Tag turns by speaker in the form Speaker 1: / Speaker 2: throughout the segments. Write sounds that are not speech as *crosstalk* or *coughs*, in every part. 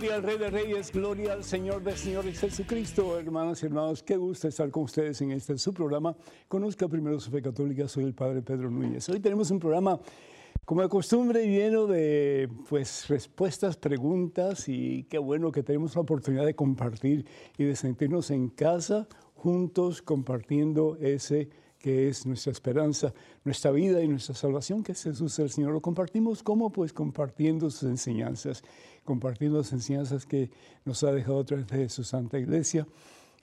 Speaker 1: Gloria al Rey de Reyes, gloria al Señor de Señores Jesucristo. Hermanas y hermanos, qué gusto estar con ustedes en este su programa. Conozca primero su fe católica, soy el Padre Pedro Núñez. Hoy tenemos un programa, como de costumbre, lleno de pues, respuestas, preguntas y qué bueno que tenemos la oportunidad de compartir y de sentirnos en casa juntos compartiendo ese que es nuestra esperanza, nuestra vida y nuestra salvación, que es Jesús el Señor. Lo compartimos como pues compartiendo sus enseñanzas, compartiendo las enseñanzas que nos ha dejado a través de su Santa Iglesia,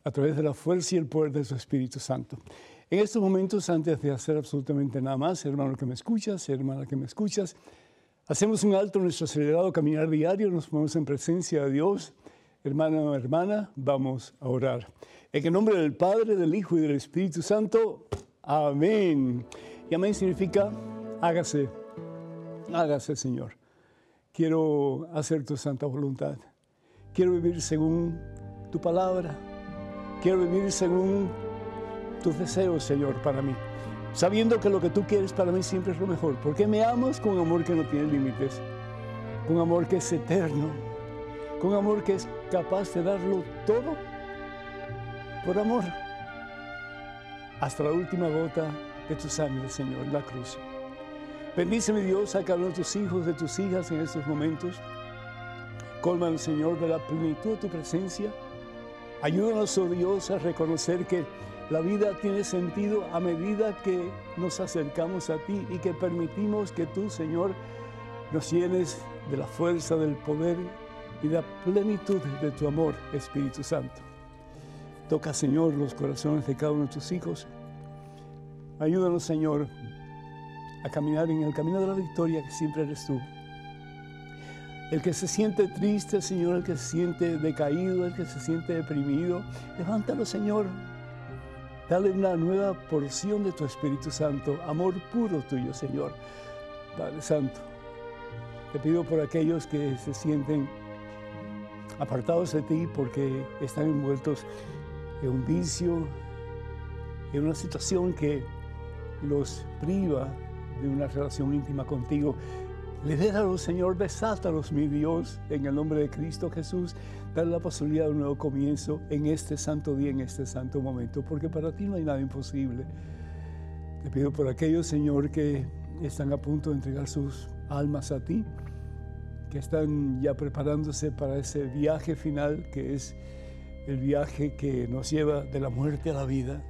Speaker 1: a través de la fuerza y el poder de su Espíritu Santo. En estos momentos, antes de hacer absolutamente nada más, hermano que me escuchas, hermana que me escuchas, hacemos un alto en nuestro acelerado caminar diario, nos ponemos en presencia de Dios. Hermano hermana, vamos a orar. En el nombre del Padre, del Hijo y del Espíritu Santo, Amén. Y amén significa hágase, hágase Señor. Quiero hacer tu santa voluntad. Quiero vivir según tu palabra. Quiero vivir según tus deseos, Señor, para mí. Sabiendo que lo que tú quieres para mí siempre es lo mejor. Porque me amas con amor que no tiene límites. Con amor que es eterno. Con amor que es capaz de darlo todo por amor hasta la última gota de tu sangre, Señor, en la cruz. Bendice, mi Dios, a cada de tus hijos, de tus hijas en estos momentos. Colma, Señor, de la plenitud de tu presencia. Ayúdanos, oh Dios, a reconocer que la vida tiene sentido a medida que nos acercamos a ti y que permitimos que tú, Señor, nos llenes de la fuerza, del poder y de la plenitud de tu amor, Espíritu Santo. Toca, Señor, los corazones de cada uno de tus hijos. Ayúdanos, Señor, a caminar en el camino de la victoria que siempre eres tú. El que se siente triste, Señor, el que se siente decaído, el que se siente deprimido, levántalo, Señor. Dale una nueva porción de tu Espíritu Santo, amor puro tuyo, Señor. Padre Santo, te pido por aquellos que se sienten apartados de ti porque están envueltos en un vicio, en una situación que los priva de una relación íntima contigo. Lidéralo, Señor, desátalos, mi Dios, en el nombre de Cristo Jesús. Dale la posibilidad de un nuevo comienzo en este santo día, en este santo momento, porque para ti no hay nada imposible. Te pido por aquellos, Señor, que están a punto de entregar sus almas a ti, que están ya preparándose para ese viaje final que es el viaje que nos lleva de la muerte a la vida.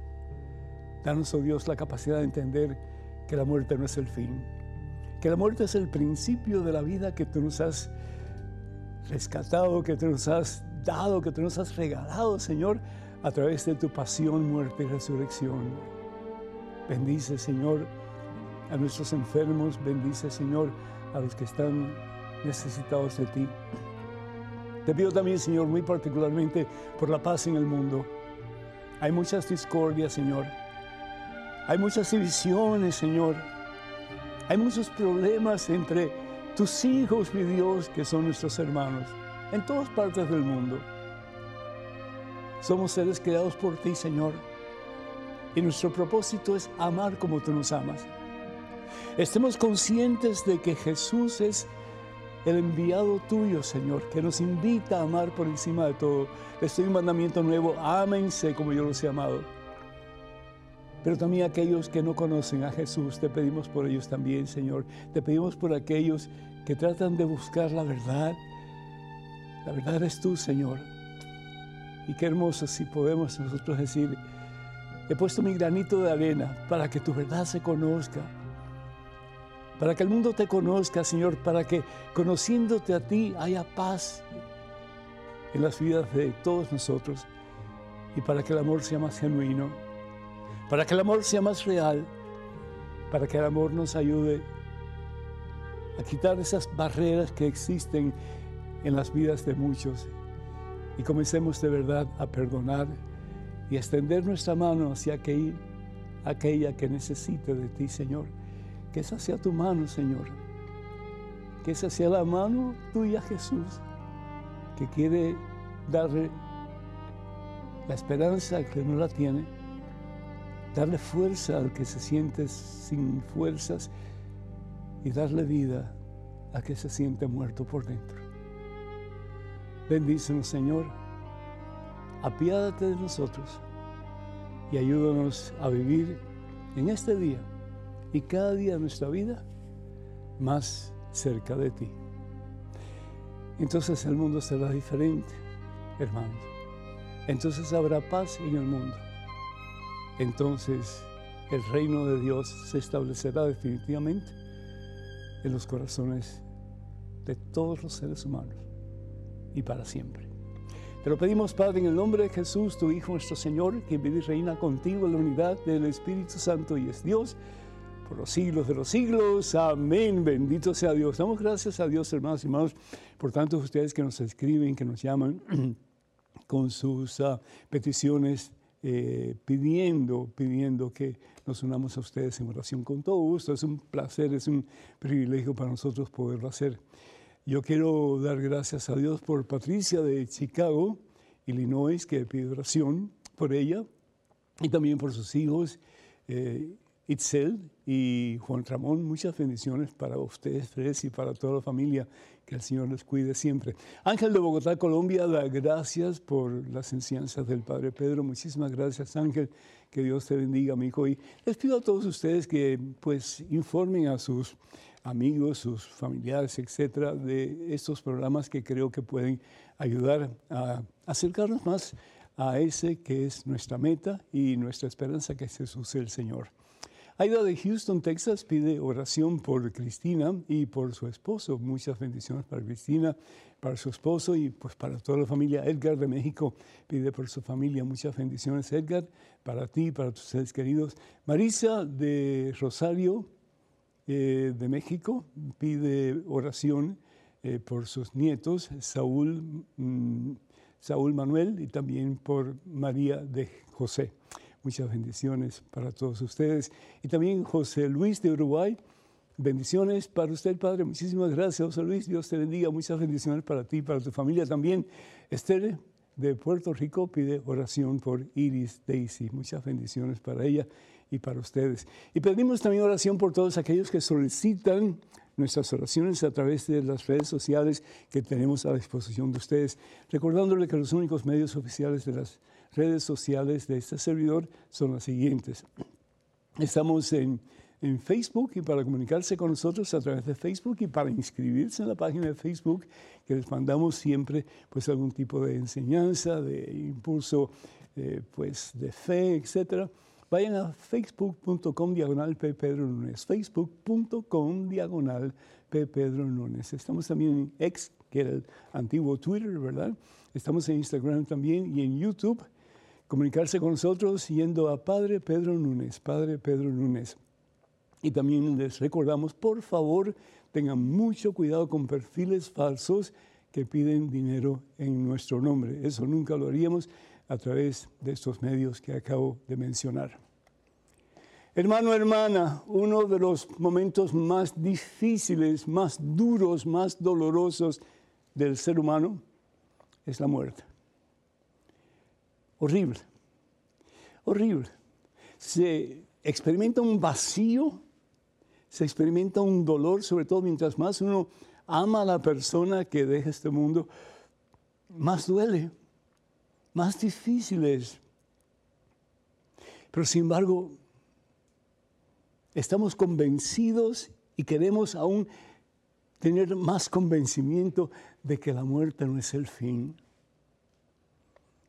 Speaker 1: Danos, oh Dios, la capacidad de entender que la muerte no es el fin, que la muerte es el principio de la vida que tú nos has rescatado, que tú nos has dado, que tú nos has regalado, Señor, a través de tu pasión, muerte y resurrección. Bendice, Señor, a nuestros enfermos, bendice, Señor, a los que están necesitados de ti. Te pido también, Señor, muy particularmente por la paz en el mundo. Hay muchas discordias, Señor. Hay muchas divisiones, Señor. Hay muchos problemas entre tus hijos, mi Dios, que son nuestros hermanos, en todas partes del mundo. Somos seres creados por ti, Señor. Y nuestro propósito es amar como tú nos amas. Estemos conscientes de que Jesús es el enviado tuyo, Señor, que nos invita a amar por encima de todo. Les doy un mandamiento nuevo, ámense como yo los he amado. Pero también aquellos que no conocen a Jesús, te pedimos por ellos también, Señor. Te pedimos por aquellos que tratan de buscar la verdad. La verdad eres tú, Señor. Y qué hermoso si podemos nosotros decir, he puesto mi granito de arena para que tu verdad se conozca para que el mundo te conozca, Señor, para que conociéndote a ti haya paz en las vidas de todos nosotros y para que el amor sea más genuino, para que el amor sea más real, para que el amor nos ayude a quitar esas barreras que existen en las vidas de muchos y comencemos de verdad a perdonar y a extender nuestra mano hacia aquella, aquella que necesite de ti, Señor que esa sea tu mano, Señor. Que esa sea la mano tuya, Jesús, que quiere darle la esperanza que no la tiene, darle fuerza al que se siente sin fuerzas y darle vida al que se siente muerto por dentro. Bendícenos, Señor. Apiádate de nosotros y ayúdanos a vivir en este día y cada día de nuestra vida más cerca de ti. Entonces el mundo será diferente, hermanos. Entonces habrá paz en el mundo. Entonces el reino de Dios se establecerá definitivamente en los corazones de todos los seres humanos y para siempre. Te lo pedimos, Padre, en el nombre de Jesús, tu Hijo, nuestro Señor, que vive y reina contigo en la unidad del Espíritu Santo y es Dios por los siglos de los siglos. Amén. Bendito sea Dios. Damos gracias a Dios, hermanos y hermanos, por tantos ustedes que nos escriben, que nos llaman *clears throat* con sus uh, peticiones, eh, pidiendo, pidiendo que nos unamos a ustedes en oración con todo gusto. Es un placer, es un privilegio para nosotros poderlo hacer. Yo quiero dar gracias a Dios por Patricia de Chicago, Illinois, que pide oración por ella y también por sus hijos. Eh, Itzel y Juan Ramón, muchas bendiciones para ustedes tres y para toda la familia. Que el Señor les cuide siempre. Ángel de Bogotá, Colombia, da gracias por las enseñanzas del Padre Pedro. Muchísimas gracias, Ángel. Que Dios te bendiga, mi hijo. Y les pido a todos ustedes que pues informen a sus amigos, sus familiares, etcétera, de estos programas que creo que pueden ayudar a acercarnos más a ese que es nuestra meta y nuestra esperanza, que es Jesús el Señor. Aida de Houston, Texas, pide oración por Cristina y por su esposo. Muchas bendiciones para Cristina, para su esposo y pues para toda la familia. Edgar de México pide por su familia. Muchas bendiciones, Edgar, para ti, para tus seres queridos. Marisa de Rosario, eh, de México, pide oración eh, por sus nietos, Saúl, mm, Saúl Manuel y también por María de José. Muchas bendiciones para todos ustedes. Y también José Luis de Uruguay, bendiciones para usted, Padre. Muchísimas gracias, José Luis. Dios te bendiga. Muchas bendiciones para ti, para tu familia también. Esther de Puerto Rico pide oración por Iris Daisy. Muchas bendiciones para ella y para ustedes. Y pedimos también oración por todos aquellos que solicitan nuestras oraciones a través de las redes sociales que tenemos a disposición de ustedes, recordándole que los únicos medios oficiales de las redes sociales de este servidor son las siguientes. Estamos en, Facebook y para comunicarse con nosotros a través de Facebook y para inscribirse en la página de Facebook que les mandamos siempre pues algún tipo de enseñanza, de impulso eh, pues de fe, etcétera vayan a facebook.com diagonal. Pedro Nunes, facebook.com diagonal. Pedro. Estamos también en X, que era el antiguo Twitter, ¿verdad? Estamos en Instagram también y en YouTube. Comunicarse con nosotros yendo a Padre Pedro Nunes, Padre Pedro Nunes. Y también les recordamos, por favor, tengan mucho cuidado con perfiles falsos que piden dinero en nuestro nombre. Eso nunca lo haríamos a través de estos medios que acabo de mencionar. Hermano, hermana, uno de los momentos más difíciles, más duros, más dolorosos del ser humano es la muerte. Horrible, horrible. Se experimenta un vacío, se experimenta un dolor, sobre todo mientras más uno ama a la persona que deja este mundo, más duele más difíciles. Pero sin embargo, estamos convencidos y queremos aún tener más convencimiento de que la muerte no es el fin.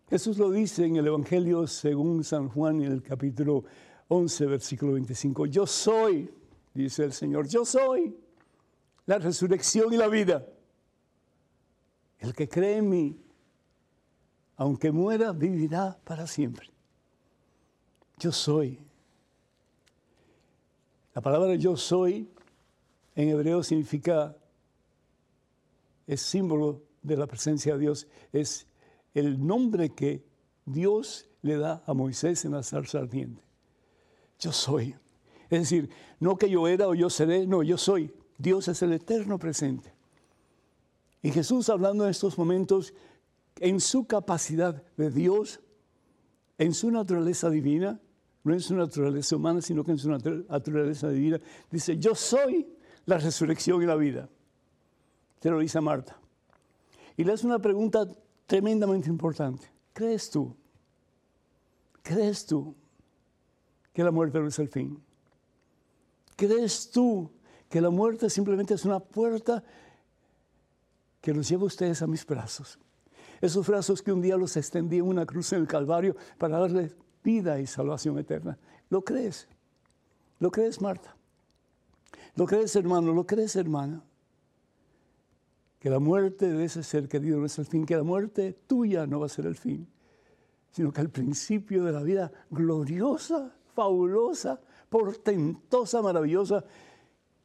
Speaker 1: Jesús lo dice en el Evangelio según San Juan en el capítulo 11, versículo 25. Yo soy, dice el Señor, yo soy la resurrección y la vida. El que cree en mí, aunque muera, vivirá para siempre. Yo soy. La palabra yo soy en hebreo significa, es símbolo de la presencia de Dios, es el nombre que Dios le da a Moisés en la zarza ardiente. Yo soy. Es decir, no que yo era o yo seré, no, yo soy. Dios es el eterno presente. Y Jesús hablando en estos momentos en su capacidad de Dios, en su naturaleza divina, no en su naturaleza humana, sino que en su naturaleza divina, dice, yo soy la resurrección y la vida. Te lo dice Marta. Y le hace una pregunta tremendamente importante. ¿Crees tú? ¿Crees tú que la muerte no es el fin? ¿Crees tú que la muerte simplemente es una puerta que los lleva a ustedes a mis brazos? Esos brazos que un día los extendí en una cruz en el Calvario para darles vida y salvación eterna. ¿Lo crees? ¿Lo crees, Marta? ¿Lo crees, hermano? ¿Lo crees, hermana? Que la muerte de ese ser querido no es el fin, que la muerte tuya no va a ser el fin, sino que el principio de la vida gloriosa, fabulosa, portentosa, maravillosa,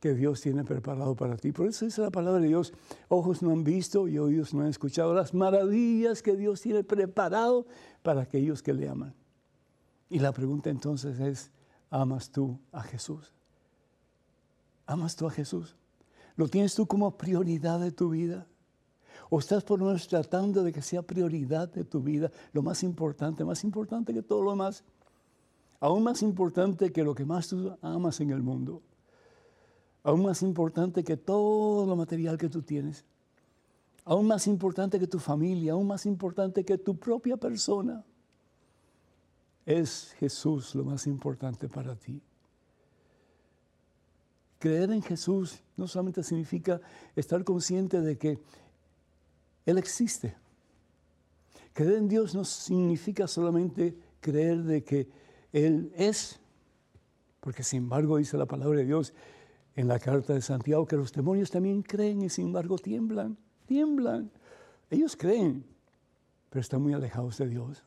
Speaker 1: que Dios tiene preparado para ti. Por eso dice la palabra de Dios, ojos no han visto y oídos no han escuchado las maravillas que Dios tiene preparado para aquellos que le aman. Y la pregunta entonces es, ¿amas tú a Jesús? ¿Amas tú a Jesús? ¿Lo tienes tú como prioridad de tu vida? ¿O estás por lo menos tratando de que sea prioridad de tu vida, lo más importante, más importante que todo lo demás? Aún más importante que lo que más tú amas en el mundo aún más importante que todo lo material que tú tienes, aún más importante que tu familia, aún más importante que tu propia persona. Es Jesús lo más importante para ti. Creer en Jesús no solamente significa estar consciente de que Él existe. Creer en Dios no significa solamente creer de que Él es, porque sin embargo dice la palabra de Dios, en la carta de Santiago que los demonios también creen y sin embargo tiemblan, tiemblan. Ellos creen, pero están muy alejados de Dios.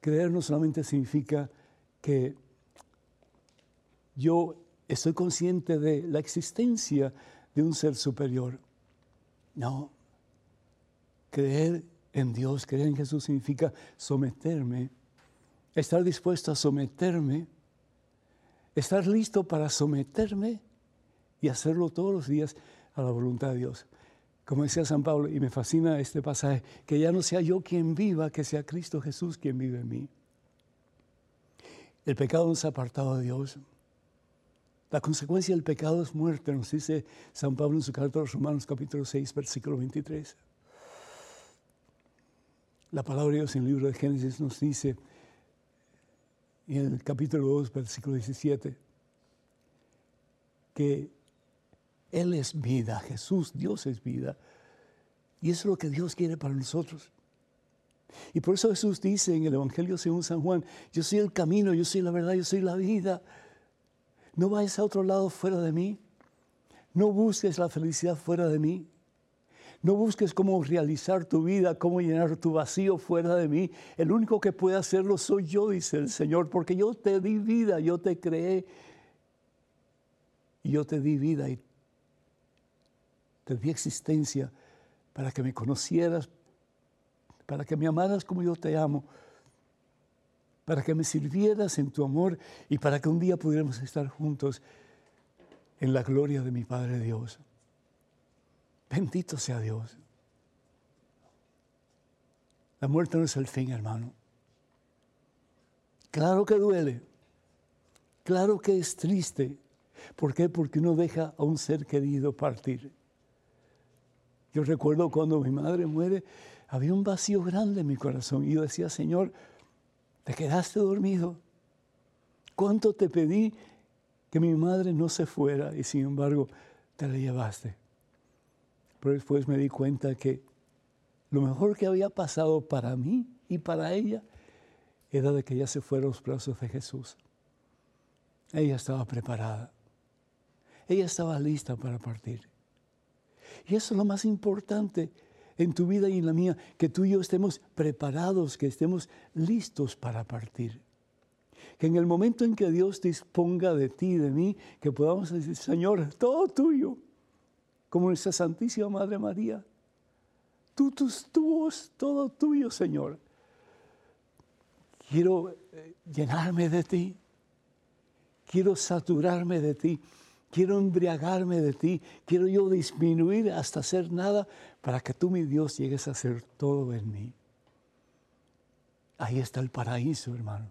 Speaker 1: Creer no solamente significa que yo estoy consciente de la existencia de un ser superior. No. Creer en Dios, creer en Jesús significa someterme, estar dispuesto a someterme estar listo para someterme y hacerlo todos los días a la voluntad de Dios. Como decía San Pablo, y me fascina este pasaje, que ya no sea yo quien viva, que sea Cristo Jesús quien vive en mí. El pecado nos ha apartado de Dios. La consecuencia del pecado es muerte, nos dice San Pablo en su carta a los Romanos capítulo 6, versículo 23. La palabra de Dios en el libro de Génesis nos dice, en el capítulo 2, versículo 17, que Él es vida, Jesús, Dios es vida. Y eso es lo que Dios quiere para nosotros. Y por eso Jesús dice en el Evangelio según San Juan, yo soy el camino, yo soy la verdad, yo soy la vida. No vayas a otro lado fuera de mí. No busques la felicidad fuera de mí. No busques cómo realizar tu vida, cómo llenar tu vacío fuera de mí. El único que puede hacerlo soy yo, dice el Señor, porque yo te di vida, yo te creé. Y yo te di vida y te di existencia para que me conocieras, para que me amaras como yo te amo, para que me sirvieras en tu amor y para que un día pudiéramos estar juntos en la gloria de mi Padre Dios. Bendito sea Dios. La muerte no es el fin, hermano. Claro que duele. Claro que es triste. ¿Por qué? Porque uno deja a un ser querido partir. Yo recuerdo cuando mi madre muere, había un vacío grande en mi corazón. Y yo decía, Señor, te quedaste dormido. ¿Cuánto te pedí que mi madre no se fuera y sin embargo te la llevaste? Pero después me di cuenta que lo mejor que había pasado para mí y para ella era de que ella se fuera a los brazos de Jesús. Ella estaba preparada. Ella estaba lista para partir. Y eso es lo más importante en tu vida y en la mía, que tú y yo estemos preparados, que estemos listos para partir. Que en el momento en que Dios disponga de ti y de mí, que podamos decir, Señor, todo tuyo como nuestra Santísima Madre María. Tú, tus voz, todo tuyo, Señor. Quiero eh, llenarme de ti. Quiero saturarme de ti. Quiero embriagarme de ti. Quiero yo disminuir hasta ser nada para que tú, mi Dios, llegues a ser todo en mí. Ahí está el paraíso, hermano.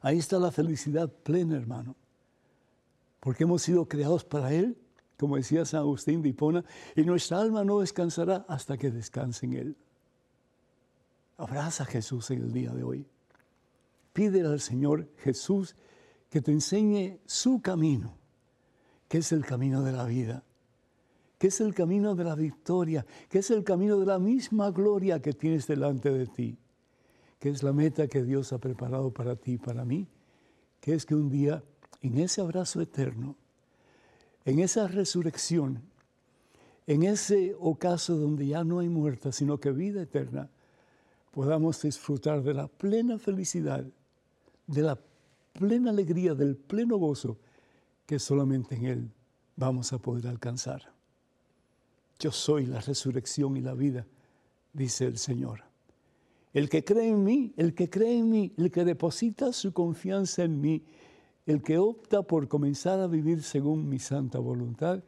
Speaker 1: Ahí está la felicidad plena, hermano. Porque hemos sido creados para Él como decía San Agustín de Hipona, y nuestra alma no descansará hasta que descanse en Él. Abraza a Jesús en el día de hoy. Pídele al Señor Jesús que te enseñe su camino, que es el camino de la vida, que es el camino de la victoria, que es el camino de la misma gloria que tienes delante de ti, que es la meta que Dios ha preparado para ti y para mí, que es que un día en ese abrazo eterno, en esa resurrección, en ese ocaso donde ya no hay muerte, sino que vida eterna, podamos disfrutar de la plena felicidad, de la plena alegría, del pleno gozo que solamente en Él vamos a poder alcanzar. Yo soy la resurrección y la vida, dice el Señor. El que cree en mí, el que cree en mí, el que deposita su confianza en mí, el que opta por comenzar a vivir según mi santa voluntad,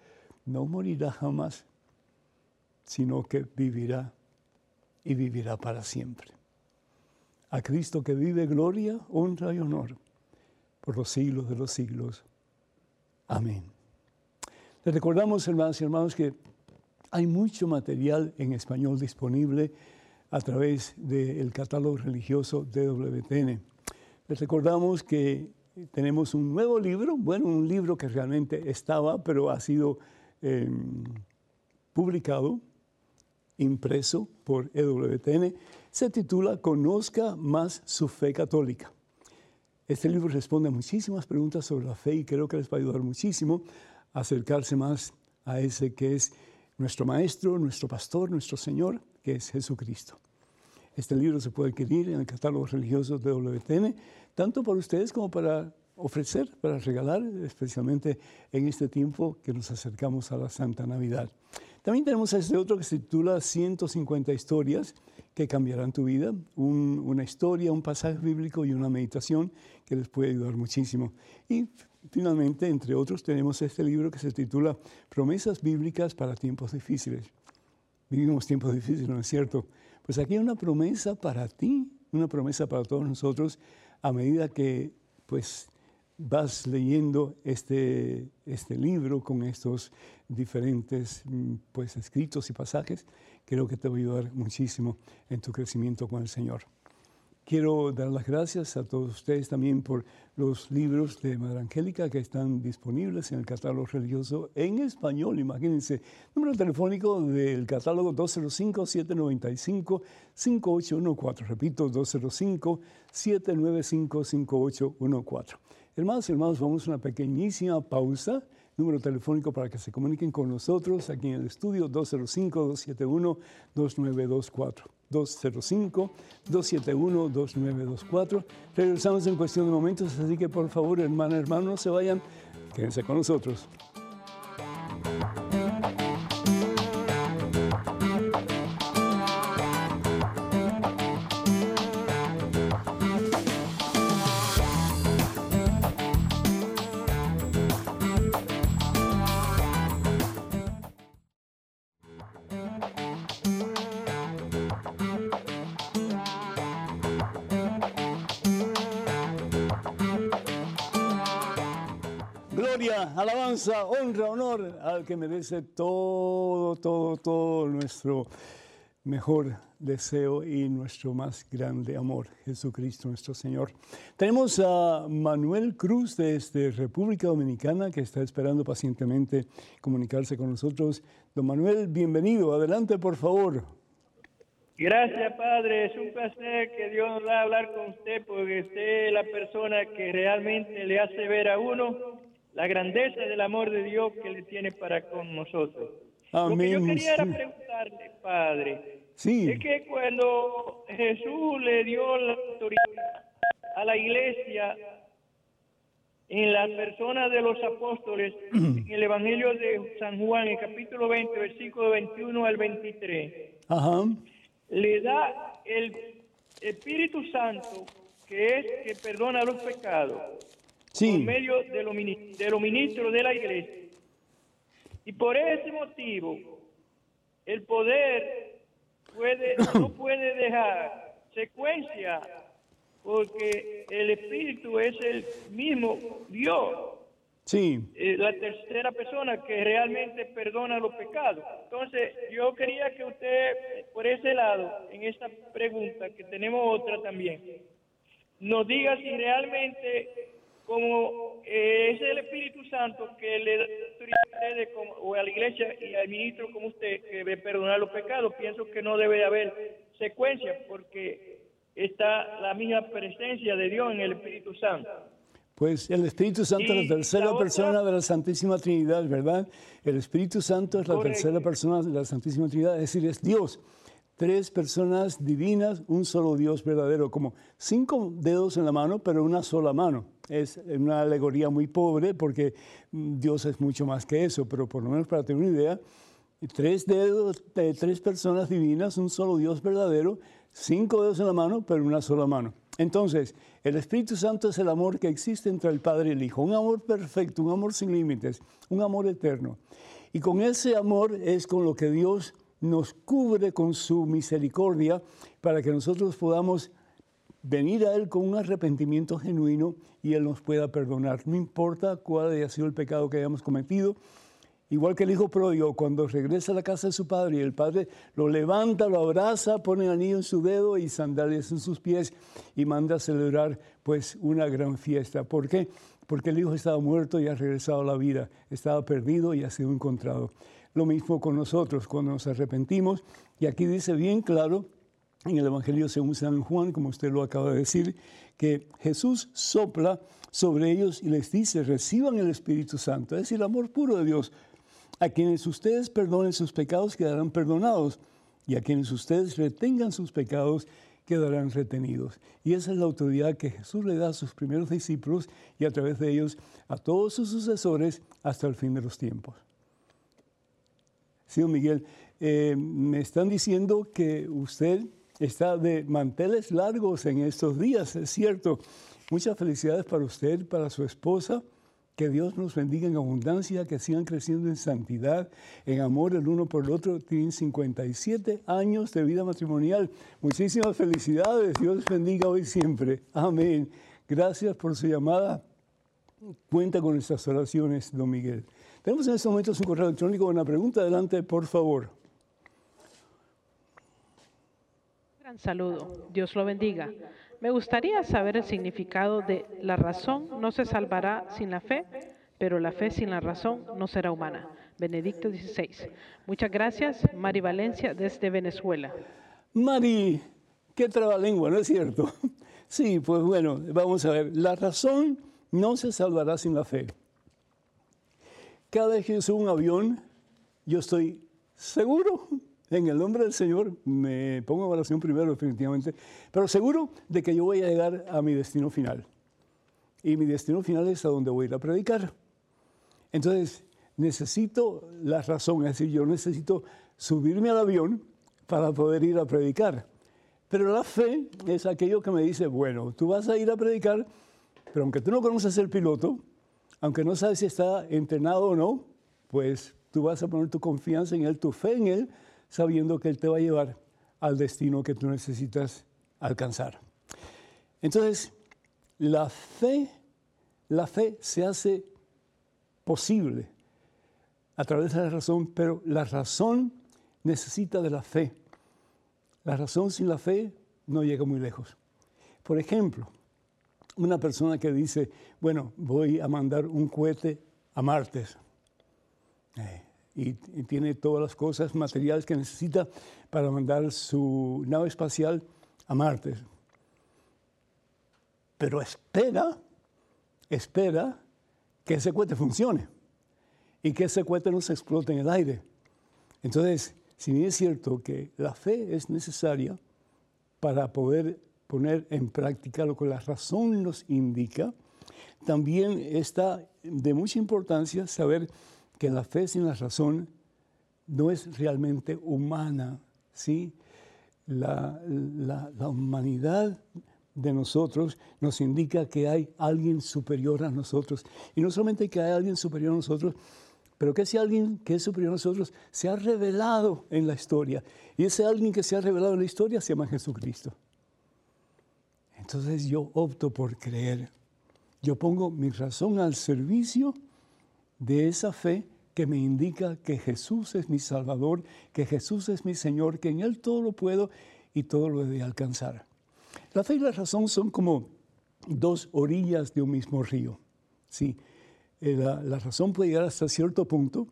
Speaker 1: no morirá jamás, sino que vivirá y vivirá para siempre. A Cristo que vive gloria, honra y honor por los siglos de los siglos. Amén. Les recordamos, hermanos y hermanos, que hay mucho material en español disponible a través del catálogo religioso de WTN. Les recordamos que tenemos un nuevo libro, bueno, un libro que realmente estaba, pero ha sido em, publicado impreso por EWTN, se titula Conozca más su fe católica. Este libro responde a muchísimas preguntas sobre la fe y creo que les va a ayudar muchísimo a acercarse más a ese que es nuestro maestro, nuestro pastor, nuestro Señor, que es Jesucristo. Este libro se puede adquirir en el catálogo religioso de WTN, tanto para ustedes como para ofrecer, para regalar, especialmente en este tiempo que nos acercamos a la Santa Navidad. También tenemos este otro que se titula 150 historias que cambiarán tu vida, una historia, un pasaje bíblico y una meditación que les puede ayudar muchísimo. Y finalmente, entre otros, tenemos este libro que se titula Promesas bíblicas para tiempos difíciles. Vivimos tiempos difíciles, ¿no es cierto? Pues aquí hay una promesa para ti, una promesa para todos nosotros a medida que pues vas leyendo este, este libro con estos diferentes mm, pues, escritos y pasajes, creo que te va a ayudar muchísimo en tu crecimiento con el Señor. Quiero dar las gracias a todos ustedes también por los libros de Madre Angélica que están disponibles en el catálogo religioso en español. Imagínense, número telefónico del catálogo 205-795-5814. Repito, 205-795-5814. Hermanos hermanos, vamos a una pequeñísima pausa. Número telefónico para que se comuniquen con nosotros aquí en el estudio 205-271-2924. 205-271-2924. Regresamos en cuestión de momentos, así que por favor, hermana, hermano, no se vayan, quédense con nosotros. Al que merece todo, todo, todo nuestro mejor deseo y nuestro más grande amor, Jesucristo nuestro Señor. Tenemos a Manuel Cruz desde República Dominicana que está esperando pacientemente comunicarse con nosotros. Don Manuel, bienvenido. Adelante, por favor.
Speaker 2: Gracias, Padre. Es un placer que Dios nos da hablar con usted porque usted es la persona que realmente le hace ver a uno la grandeza del amor de Dios que le tiene para con nosotros. Lo que yo quería preguntarle, Padre, es que cuando Jesús le dio la autoridad a la iglesia en la persona de los apóstoles, *clears throat* en el Evangelio de San Juan, el capítulo 20, versículo 21 al 23, le da el Espíritu Santo, que es que perdona los pecados por medio de los, de ministros de la iglesia. Y por ese motivo, el poder puede, *coughs* no puede dejar secuencia, porque el Espíritu es el mismo Dios.
Speaker 1: Sí.
Speaker 2: Eh, la tercera persona que realmente perdona los pecados. Entonces, yo quería que usted, por ese lado, en esta pregunta, que tenemos otra también, nos diga si realmente, como eh, es el Espíritu Santo que le da autoridad a ustedes como- o a la iglesia y al ministro como usted, que debe perdonar los pecados, pienso que no debe haber secuencia, porque está la misma presencia de Dios en el Espíritu Santo.
Speaker 1: Pues el Espíritu Santo es la tercera
Speaker 2: la otra-
Speaker 1: persona de la Santísima Trinidad, ¿verdad? El Espíritu Santo es la
Speaker 2: Correcto.
Speaker 1: tercera persona de la Santísima Trinidad, es decir, es Dios. Tres personas divinas, un solo Dios verdadero, como cinco dedos en la mano, pero una sola mano. Es una alegoría muy pobre porque Dios es mucho más que eso, pero por lo menos para tener una idea, tres dedos, eh, tres personas divinas, un solo Dios verdadero, cinco dedos en la mano, pero una sola mano. Entonces, el Espíritu Santo es el amor que existe entre el Padre y el Hijo, un amor perfecto, un amor sin límites, un amor eterno. Y con ese amor es con lo que Dios nos cubre con su misericordia para que nosotros podamos venir a Él con un arrepentimiento genuino y Él nos pueda perdonar. No importa cuál haya sido el pecado que hayamos cometido. Igual que el hijo pródigo, cuando regresa a la casa de su padre y el padre lo levanta, lo abraza, pone anillo en su dedo y sandalias en sus pies y manda a celebrar pues una gran fiesta. ¿Por qué? Porque el hijo estaba muerto y ha regresado a la vida, estaba perdido y ha sido encontrado. Lo mismo con nosotros cuando nos arrepentimos y aquí dice bien claro en el Evangelio según San Juan, como usted lo acaba de decir, que Jesús sopla sobre ellos y les dice, reciban el Espíritu Santo, es decir, el amor puro de Dios. A quienes ustedes perdonen sus pecados quedarán perdonados y a quienes ustedes retengan sus pecados quedarán retenidos. Y esa es la autoridad que Jesús le da a sus primeros discípulos y a través de ellos a todos sus sucesores hasta el fin de los tiempos. Don Miguel, eh, me están diciendo que usted está de manteles largos en estos días, es cierto. Muchas felicidades para usted, para su esposa. Que Dios nos bendiga en abundancia, que sigan creciendo en santidad, en amor el uno por el otro. Tienen 57 años de vida matrimonial. Muchísimas felicidades. Dios bendiga hoy siempre. Amén. Gracias por su llamada. Cuenta con nuestras oraciones, don Miguel. Tenemos en estos momentos un correo electrónico con una pregunta. Adelante, por favor.
Speaker 3: Gran saludo. Dios lo bendiga. Me gustaría saber el significado de la razón no se salvará sin la fe, pero la fe sin la razón no será humana. Benedicto XVI. Muchas gracias, Mari Valencia, desde Venezuela.
Speaker 1: Mari, qué trabalengua, ¿no es cierto? *laughs* Sí, pues bueno, vamos a ver. La razón no se salvará sin la fe. Cada vez que yo un avión, yo estoy seguro, en el nombre del Señor, me pongo en oración primero definitivamente, pero seguro de que yo voy a llegar a mi destino final. Y mi destino final es a donde voy a ir a predicar. Entonces, necesito la razón, es decir, yo necesito subirme al avión para poder ir a predicar. Pero la fe es aquello que me dice, bueno, tú vas a ir a predicar, pero aunque tú no conoces el piloto, aunque no sabes si está entrenado o no, pues tú vas a poner tu confianza en él, tu fe en él, sabiendo que él te va a llevar al destino que tú necesitas alcanzar. Entonces, la fe, la fe se hace posible a través de la razón, pero la razón necesita de la fe. La razón sin la fe no llega muy lejos. Por ejemplo, una persona que dice, bueno, voy a mandar un cohete a Marte eh, y, tiene todas las cosas materiales que necesita para mandar su nave espacial a Marte. Pero espera, espera que ese cohete funcione y que ese cohete no se explote en el aire. Entonces, si bien es cierto que la fe es necesaria para poder poner en práctica lo que la razón nos indica, también está de mucha importancia saber que la fe sin la razón no es realmente humana, ¿sí? La, la, humanidad de nosotros nos indica que hay alguien superior a nosotros. Y no solamente que hay alguien superior a nosotros, pero que ese alguien que es superior a nosotros se ha revelado en la historia. Y ese alguien que se ha revelado en la historia se llama Jesucristo. Entonces yo opto por creer. Yo pongo mi razón al servicio de esa fe que me indica que Jesús es mi Salvador, que Jesús es mi Señor, que en Él todo lo puedo y todo lo he de alcanzar. La fe y la razón son como dos orillas de un mismo río. Sí, eh, la, la razón puede llegar hasta cierto punto,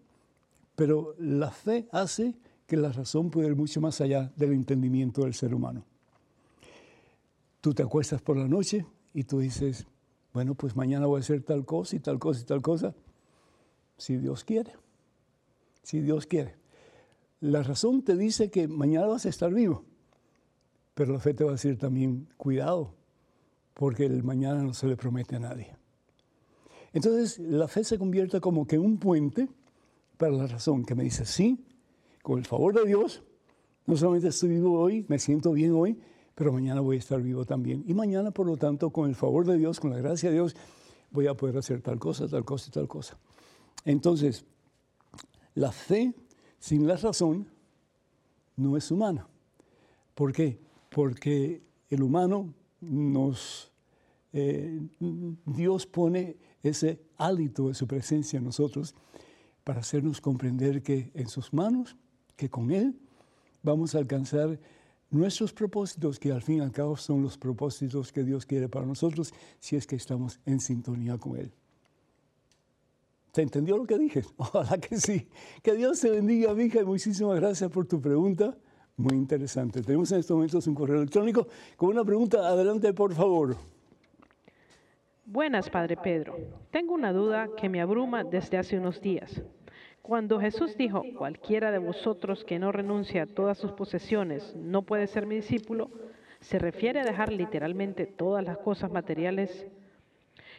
Speaker 1: pero la fe hace que la razón pueda ir mucho más allá del entendimiento del ser humano. Tú te acuestas por la noche y tú dices, bueno, pues mañana voy a hacer tal cosa y tal cosa y tal cosa, si Dios quiere, si Dios quiere. La razón te dice que mañana vas a estar vivo, pero la fe te va a decir también, cuidado, porque el mañana no se le promete a nadie. Entonces la fe se convierte como que un puente para la razón que me dice, sí, con el favor de Dios, no solamente estoy vivo hoy, me siento bien hoy, pero mañana voy a estar vivo también. Y mañana, por lo tanto, con el favor de Dios, con la gracia de Dios, voy a poder hacer tal cosa, tal cosa y tal cosa. Entonces, la fe sin la razón no es humana. ¿Por qué? Porque el humano nos... Eh, Dios pone ese hálito de su presencia en nosotros para hacernos comprender que en sus manos, que con Él vamos a alcanzar nuestros propósitos, que al fin y al cabo son los propósitos que Dios quiere para nosotros si es que estamos en sintonía con Él. ¿Se entendió lo que dije? *laughs* Ojalá que sí. Que Dios te bendiga, hija, y muchísimas gracias por tu pregunta. Muy interesante. Tenemos en estos momentos un correo electrónico con una pregunta. Adelante, por favor.
Speaker 3: Buenas, Padre Pedro. Tengo una duda que me abruma desde hace unos días. Cuando Jesús dijo, cualquiera de vosotros que no renuncia a todas sus posesiones no puede ser mi discípulo, ¿se refiere a dejar literalmente todas las cosas materiales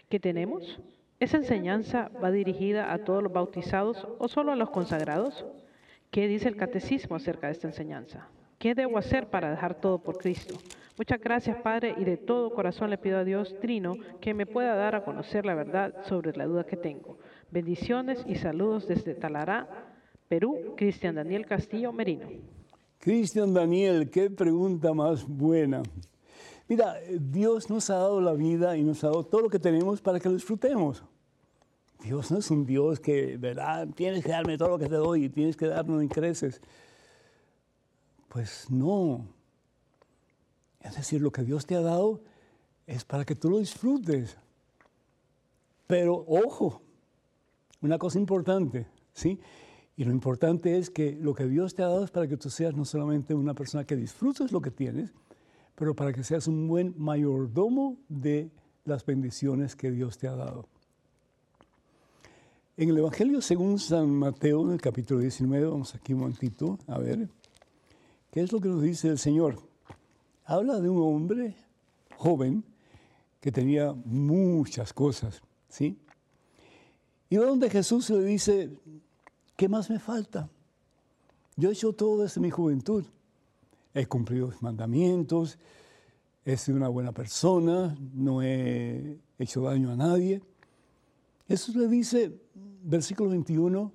Speaker 3: que tenemos? ¿Esa enseñanza va dirigida a todos los bautizados o solo a los consagrados? ¿Qué dice el catecismo acerca de esta enseñanza? ¿Qué debo hacer para dejar todo por Cristo? Muchas gracias, Padre, y de todo corazón le pido a Dios Trino que me pueda dar a conocer la verdad sobre la duda que tengo. Bendiciones y saludos desde Talará, Perú, Cristian Daniel Castillo Merino.
Speaker 1: Cristian Daniel, qué pregunta más buena. Mira, Dios nos ha dado la vida y nos ha dado todo lo que tenemos para que lo disfrutemos. Dios no es un Dios que, ¿verdad? Tienes que darme todo lo que te doy y tienes que darme y creces. Pues no. Es decir, lo que Dios te ha dado es para que tú lo disfrutes. Pero ojo, una cosa importante, ¿sí? Y lo importante es que lo que Dios te ha dado es para que tú seas no solamente una persona que disfrutes lo que tienes, pero para que seas un buen mayordomo de las bendiciones que Dios te ha dado. En el Evangelio según San Mateo, en el capítulo 19, vamos aquí un momentito, a ver. ¿Qué es lo que nos dice el Señor? Habla de un hombre joven que tenía muchas cosas, ¿sí? Y donde Jesús le dice, ¿qué más me falta? Yo he hecho todo desde mi juventud. He cumplido los mandamientos, he sido una buena persona, no he hecho daño a nadie. Jesús le dice, versículo 21,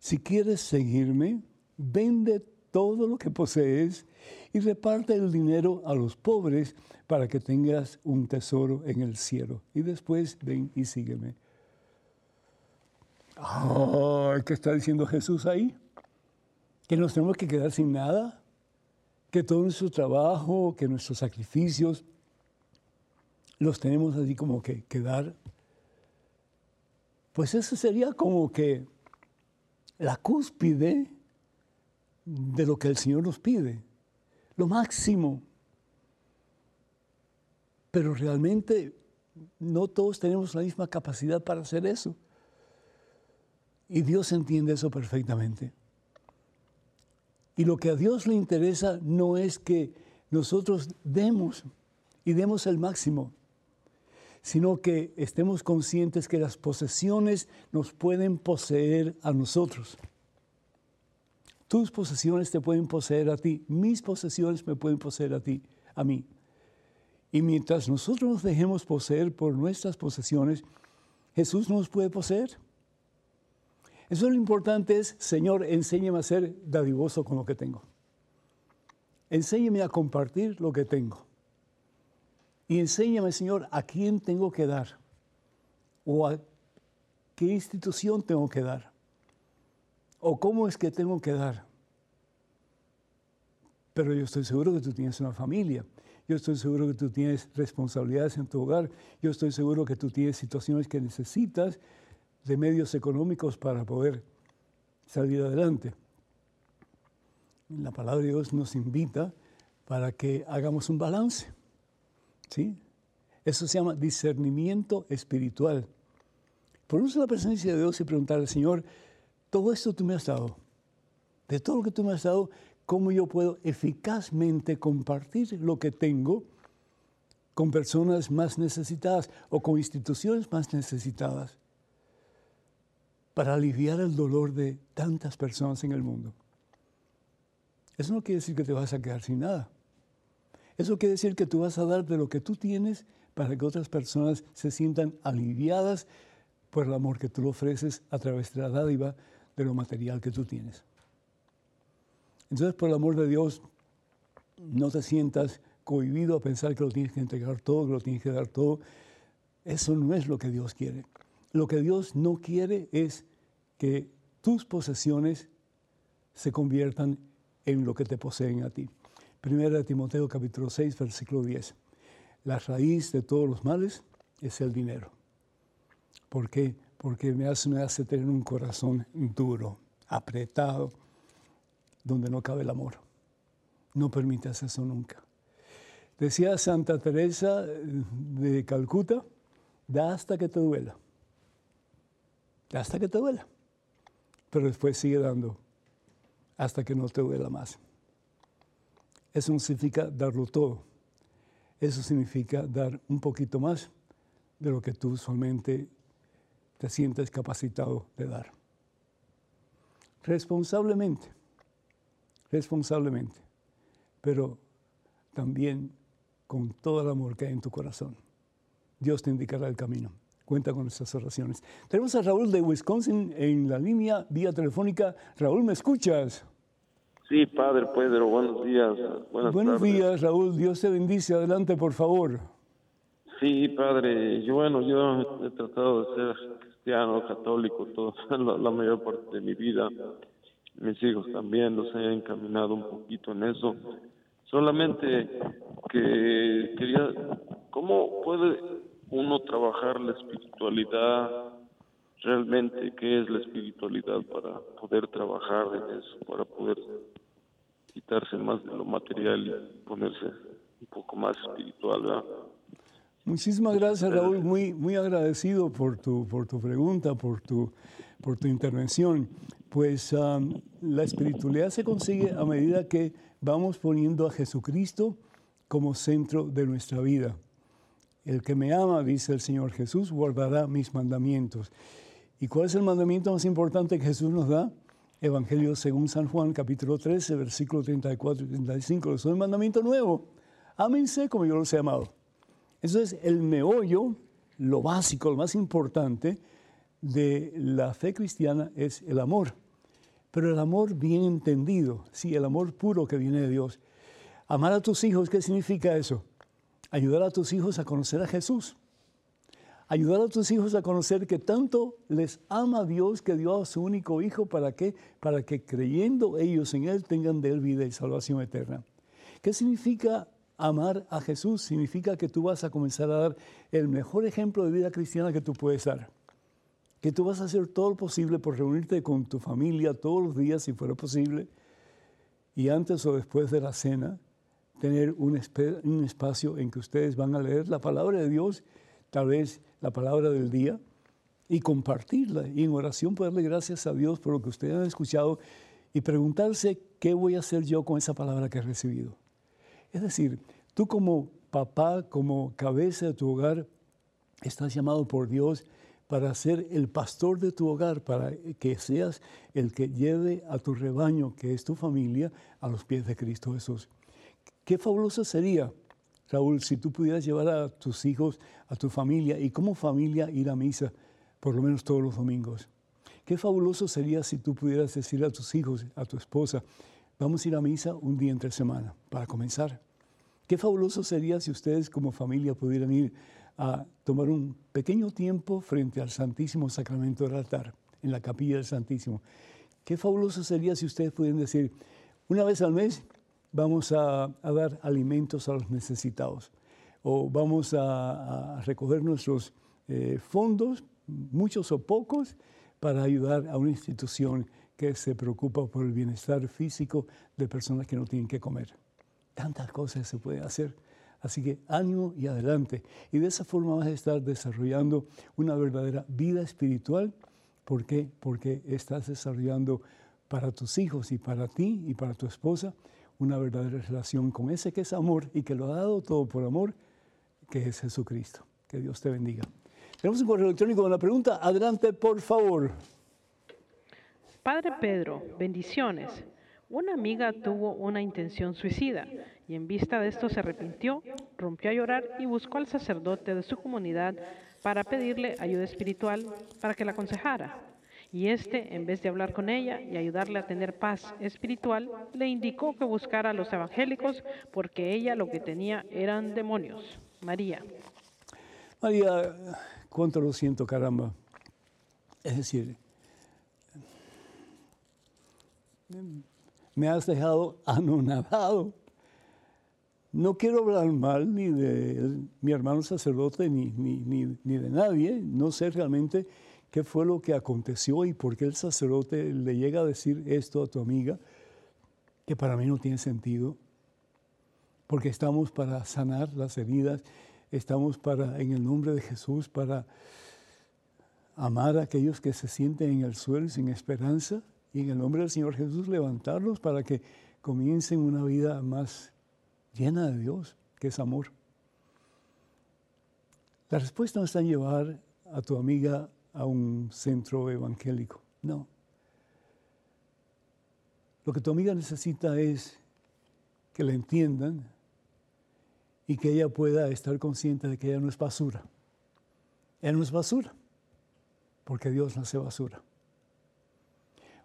Speaker 1: si quieres seguirme, vende todo lo que posees y reparte el dinero a los pobres para que tengas un tesoro en el cielo. Y después ven y sígueme. ¿Qué está diciendo Jesús ahí? Que nos tenemos que quedar sin nada, que todo nuestro trabajo, que nuestros sacrificios, los tenemos así como que quedar. Pues eso sería como que la cúspide de lo que el Señor nos pide, lo máximo. Pero realmente no todos tenemos la misma capacidad para hacer eso. Y Dios entiende eso perfectamente. Y lo que a Dios le interesa no es que nosotros demos y demos el máximo, sino que estemos conscientes que las posesiones nos pueden poseer a nosotros. Tus posesiones te pueden poseer a ti, mis posesiones me pueden poseer a ti, a mí. Y mientras nosotros nos dejemos poseer por nuestras posesiones, Jesús nos puede poseer. Eso lo importante es, Señor, enséñame a ser dadivoso con lo que tengo. Enséñame a compartir lo que tengo. Y enséñame, Señor, a quién tengo que dar o a qué institución tengo que dar o cómo es que tengo que dar. Pero yo estoy seguro que tú tienes una familia. Yo estoy seguro que tú tienes responsabilidades en tu hogar. Yo estoy seguro que tú tienes situaciones que necesitas de medios económicos para poder salir adelante. La palabra de Dios nos invita para que hagamos un balance. ¿Sí? Eso se llama discernimiento espiritual. Ponerse la presencia de Dios y preguntar al Señor, todo esto tú me has dado, de todo lo que tú me has dado, ¿cómo yo puedo eficazmente compartir lo que tengo con personas más necesitadas o con instituciones más necesitadas para aliviar el dolor de tantas personas en el mundo? Eso no quiere decir que te vas a quedar sin nada. Eso quiere decir que tú vas a dar de lo que tú tienes para que otras personas se sientan aliviadas por el amor que tú le ofreces a través de la dádiva de lo material que tú tienes. Entonces, por el amor de Dios, no te sientas cohibido a pensar que lo tienes que entregar todo, que lo tienes que dar todo. Eso no es lo que Dios quiere. Lo que Dios no quiere es que tus posesiones se conviertan en lo que te poseen a ti. Primera Timoteo capítulo 6, versículo 10. La raíz de todos los males es el dinero. ¿Por qué? Porque me hace, me hace tener un corazón duro, apretado, donde no cabe el amor. No permitas eso nunca. Decía Santa Teresa de Calcuta, da hasta que te duela. Da hasta que te duela. Pero después sigue dando hasta que no te duela más. Eso no significa darlo todo. Eso significa dar un poquito más de lo que tú usualmente te sientes capacitado de dar. Responsablemente, responsablemente, pero también con todo el amor que hay en tu corazón. Dios te indicará el camino. Cuenta con nuestras oraciones. Tenemos a Raúl de Wisconsin en la línea vía telefónica. Raúl, ¿me escuchas?
Speaker 4: Sí, Padre Pedro, buenos días.
Speaker 1: Buenos días, Raúl. Dios te bendice. Adelante, por favor.
Speaker 4: Sí, Padre. Yo, bueno, yo he tratado de ser cristiano, católico, todo, *laughs* la, mayor parte de mi vida. Mis hijos también los he encaminado un poquito en eso. Solamente que quería, ¿cómo puede uno trabajar la espiritualidad realmente? ¿Qué es la espiritualidad para poder trabajar en eso, para poder quitarse más de lo material y ponerse un poco más espiritual. ¿verdad?
Speaker 1: Muchísimas gracias, Raúl. Muy, muy agradecido por tu, por tu pregunta, por tu, por tu intervención. Pues la espiritualidad se consigue a medida que vamos poniendo a Jesucristo como centro de nuestra vida. El que me ama, dice el Señor Jesús, guardará mis mandamientos. ¿Y cuál es el mandamiento más importante que Jesús nos da? Evangelio según San Juan, capítulo 13, versículo 34 y 35. Es un mandamiento nuevo. Ámense como yo los he amado. Eso es el meollo, lo básico, lo más importante de la fe cristiana es el amor. Pero el amor bien entendido, sí, el amor puro que viene de Dios. Amar a tus hijos, ¿qué significa eso? Ayudar a tus hijos a conocer a Jesús ayudar a tus hijos a conocer que tanto les ama Dios que dio a su único hijo para que para que creyendo ellos en él tengan de él vida y salvación eterna. ¿Qué significa amar a Jesús? Significa que tú vas a comenzar a dar el mejor ejemplo de vida cristiana que tú puedes dar. Que tú vas a hacer todo lo posible por reunirte con tu familia todos los días si fuera posible y antes o después de la cena tener un, un espacio en que ustedes van a leer la palabra de Dios, tal vez la palabra del día y compartirla y en oración poderle gracias a Dios por lo que ustedes han escuchado y preguntarse qué voy a hacer yo con esa palabra que he recibido. Es decir, tú como papá, como cabeza de tu hogar, estás llamado por Dios para ser el pastor de tu hogar, para que seas el que lleve a tu rebaño, que es tu familia, a los pies de Cristo Jesús. Qué fabuloso sería Raúl, si tú pudieras llevar a tus hijos, a tu familia y como familia ir a misa por lo menos todos los domingos. Qué fabuloso sería si tú pudieras decir a tus hijos, a tu esposa, vamos a ir a misa un día entre semana para comenzar. Qué fabuloso sería si ustedes como familia pudieran ir a tomar un pequeño tiempo frente al Santísimo Sacramento del altar, en la capilla del Santísimo. Qué fabuloso sería si ustedes pudieran decir, una vez al mes vamos a, dar alimentos a los necesitados o vamos a, recoger nuestros eh, fondos, muchos o pocos, para ayudar a una institución que se preocupa por el bienestar físico de personas que no tienen que comer. Tantas cosas se pueden hacer. Así que ánimo y adelante. Y de esa forma vas a estar desarrollando una verdadera vida espiritual. ¿Por qué? Porque estás desarrollando para tus hijos y para ti y para tu esposa una verdadera relación con ese que es amor y que lo ha dado todo por amor, que es Jesucristo. Que Dios te bendiga. Tenemos un correo electrónico con la pregunta. Adelante, por favor.
Speaker 3: Padre Pedro, bendiciones. Una amiga tuvo una intención suicida y en vista de esto se arrepintió, rompió a llorar y buscó al sacerdote de su comunidad para pedirle ayuda espiritual para que la aconsejara. Y este, en vez de hablar con ella y ayudarle a tener paz espiritual, le indicó que buscara a los evangélicos porque ella lo que tenía eran demonios. María.
Speaker 1: María, cuánto lo siento, caramba. Es decir, me has dejado anonadado. No quiero hablar mal ni de mi hermano sacerdote ni, ni, de nadie. No sé realmente qué fue lo que aconteció y por qué el sacerdote le llega a decir esto a tu amiga, que para mí no tiene sentido. Porque estamos para sanar las heridas, estamos para, en el nombre de Jesús, para amar a aquellos que se sienten en el suelo sin esperanza y en el nombre del Señor Jesús levantarlos para que comiencen una vida más llena de Dios, que es amor. La respuesta no está en llevar a tu amiga a un centro evangélico, no. Lo que tu amiga necesita es que la entiendan y que ella pueda estar consciente de que ella no es basura. Ella no es basura, porque Dios no hace basura.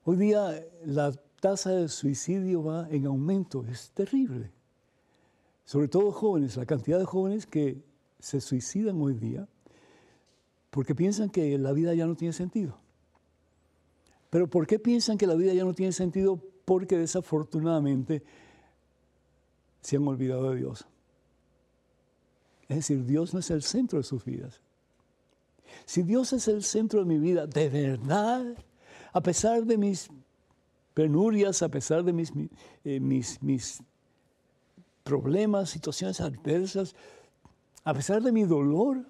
Speaker 1: Hoy día la tasa de suicidio va en aumento, es terrible. Sobre todo jóvenes, la cantidad de jóvenes que se suicidan hoy día porque piensan que la vida ya no tiene sentido. Pero ¿por qué piensan que la vida ya no tiene sentido? Porque desafortunadamente se han olvidado de Dios. Es decir, Dios no es el centro de sus vidas. Si Dios es el centro de mi vida, de verdad, a pesar de mis penurias, a pesar de mis, eh, mis, mis problemas, situaciones adversas, a pesar de mi dolor,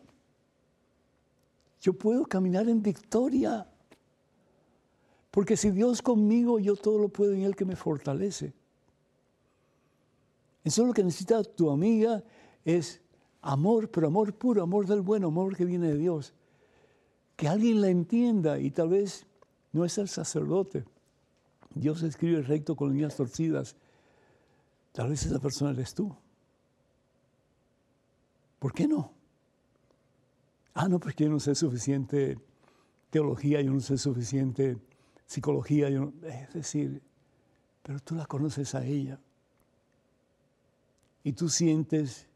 Speaker 1: yo puedo caminar en victoria. Porque si Dios conmigo, yo todo lo puedo en Él que me fortalece. Eso es lo que necesita tu amiga, es amor, pero amor puro, amor del bueno, amor que viene de Dios. Que alguien la entienda y tal vez no es el sacerdote. Dios escribe recto con líneas torcidas. Tal vez esa persona eres tú. ¿Por qué no? Ah, no, porque yo no sé suficiente teología, yo no sé suficiente psicología, yo es decir, pero tú la conoces a ella. Y tú sientes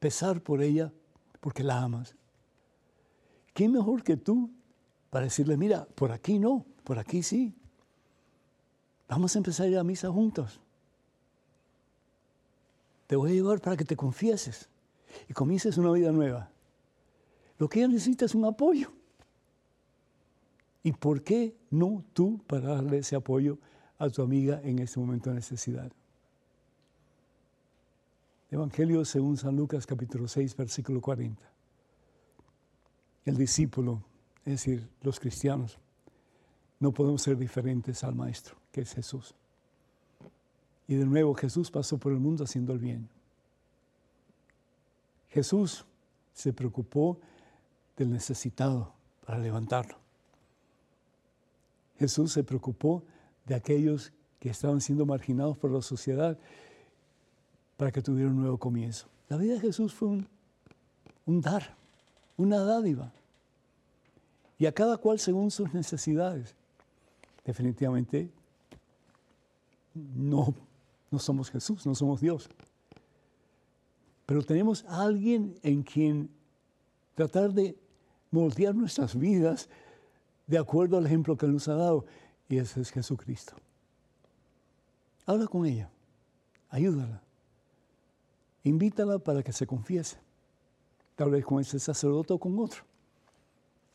Speaker 1: pesar por ella porque la amas. ¿Quién mejor que tú para decirle, mira, por aquí no, por aquí sí. Vamos a empezar a ir a misa juntos. Te voy a llevar para que te confieses y comiences una vida nueva. Lo que ella necesita es un apoyo. ¿Y por qué no tú para darle ese apoyo a tu amiga en este momento de necesidad? Evangelio según San Lucas capítulo 6 versículo 40. El discípulo es decir, los cristianos, no podemos ser diferentes al Maestro, que es Jesús. Y de nuevo Jesús pasó por el mundo haciendo el bien. Jesús se preocupó del necesitado para levantarlo. Jesús se preocupó de aquellos que estaban siendo marginados por la sociedad para que tuvieran un nuevo comienzo. La vida de Jesús fue un, dar, una dádiva y a cada cual según sus necesidades. Definitivamente no, no somos Jesús, no somos Dios. Pero tenemos a alguien en quien tratar de moldear nuestras vidas de acuerdo al ejemplo que nos ha dado, y ese es Jesucristo. Habla con ella, ayúdala, invítala para que se confiese, tal vez con ese sacerdote o con otro.